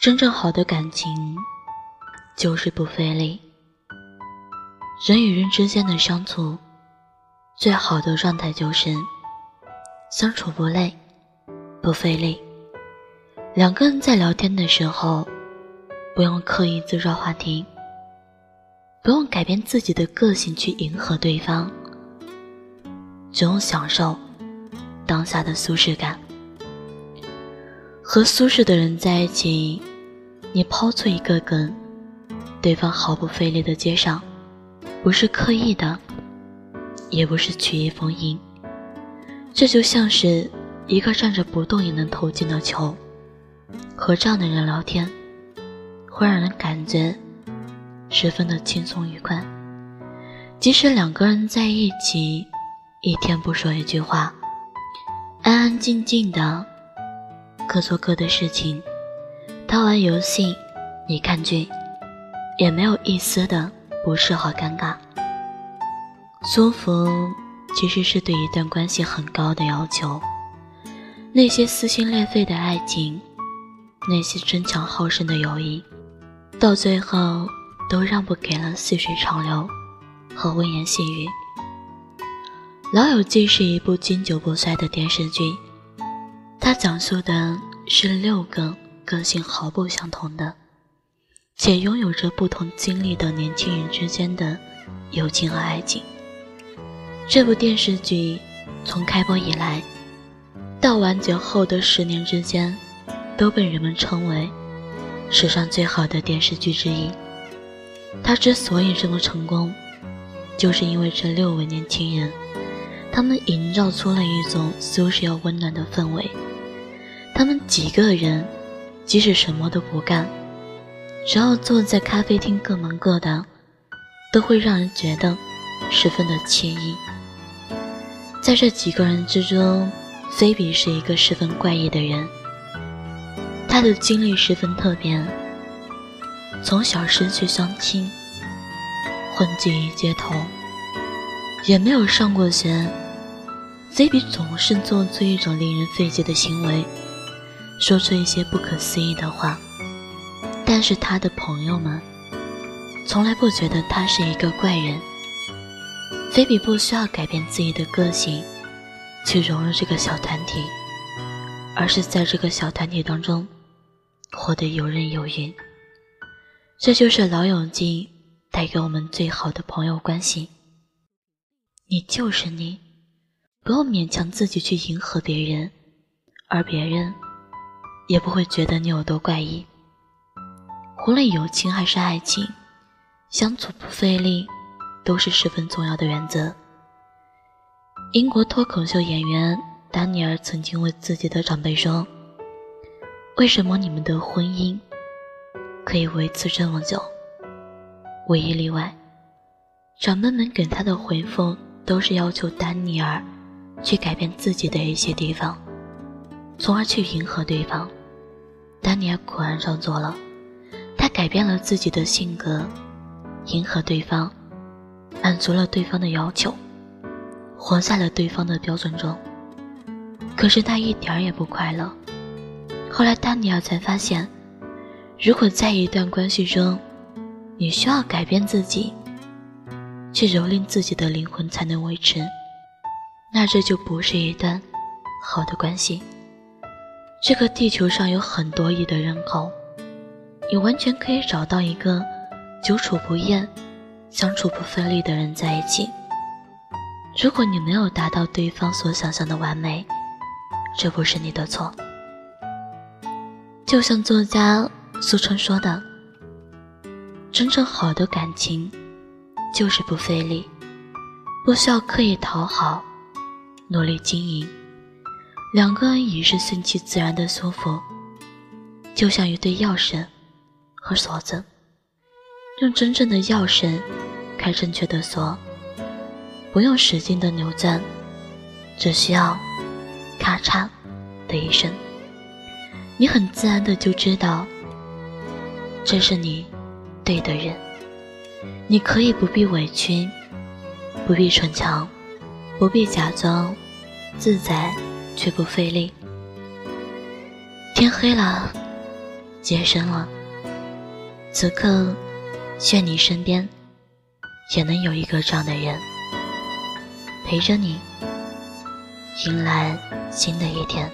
真正好的感情就是不费力。人与人之间的相处，最好的状态就是相处不累，不费力。两个人在聊天的时候，不用刻意制造话题，不用改变自己的个性去迎合对方，只用享受当下的舒适感。和舒适的人在一起。你抛出一个梗，对方毫不费力的接上，不是刻意的，也不是曲意逢迎，这就像是一个站着不动也能投进的球。和这样的人聊天，会让人感觉十分的轻松愉快。即使两个人在一起，一天不说一句话，安安静静的，各做各的事情。他玩游戏，你看剧，也没有一丝的不适和尴尬。舒服其实是对一段关系很高的要求。那些撕心裂肺的爱情，那些争强好胜的友谊，到最后都让步给了细水长流和温言细语。《老友记》是一部经久不衰的电视剧，它讲述的是六个。个性毫不相同的，且拥有着不同经历的年轻人之间的友情和爱情。这部电视剧从开播以来到完结后的十年之间，都被人们称为史上最好的电视剧之一。它之所以这么成功，就是因为这六位年轻人，他们营造出了一种舒适又温暖的氛围。他们几个人。即使什么都不干，只要坐在咖啡厅各忙各的，都会让人觉得十分的惬意。在这几个人之中，菲比是一个十分怪异的人。他的经历十分特别，从小失去双亲，混迹于街头，也没有上过学。菲比总是做出一种令人费解的行为。说出一些不可思议的话，但是他的朋友们从来不觉得他是一个怪人。菲比不需要改变自己的个性去融入这个小团体，而是在这个小团体当中活得游刃有余。这就是老友记带给我们最好的朋友关系。你就是你，不用勉强自己去迎合别人，而别人。也不会觉得你有多怪异。无论友情还是爱情，相处不费力，都是十分重要的原则。英国脱口秀演员丹尼尔曾经为自己的长辈说：“为什么你们的婚姻可以维持这么久？”唯一例外，长辈们给他的回复都是要求丹尼尔去改变自己的一些地方，从而去迎合对方。丹尼尔果然这样做了，他改变了自己的性格，迎合对方，满足了对方的要求，活在了对方的标准中。可是他一点也不快乐。后来丹尼尔才发现，如果在一段关系中，你需要改变自己，去蹂躏自己的灵魂才能维持，那这就不是一段好的关系。这个地球上有很多亿的人口，你完全可以找到一个久处不厌、相处不费力的人在一起。如果你没有达到对方所想象的完美，这不是你的错。就像作家苏春说的：“真正好的感情，就是不费力，不需要刻意讨好，努力经营。”两个人已是顺其自然的舒服，就像一对钥匙和锁子。用真正的钥匙开正确的锁，不用使劲的扭转，只需要咔嚓的一声，你很自然的就知道这是你对的人。你可以不必委屈，不必逞强，不必假装自在。却不费力。天黑了，夜深了。此刻，愿你身边也能有一个这样的人，陪着你迎来新的一天。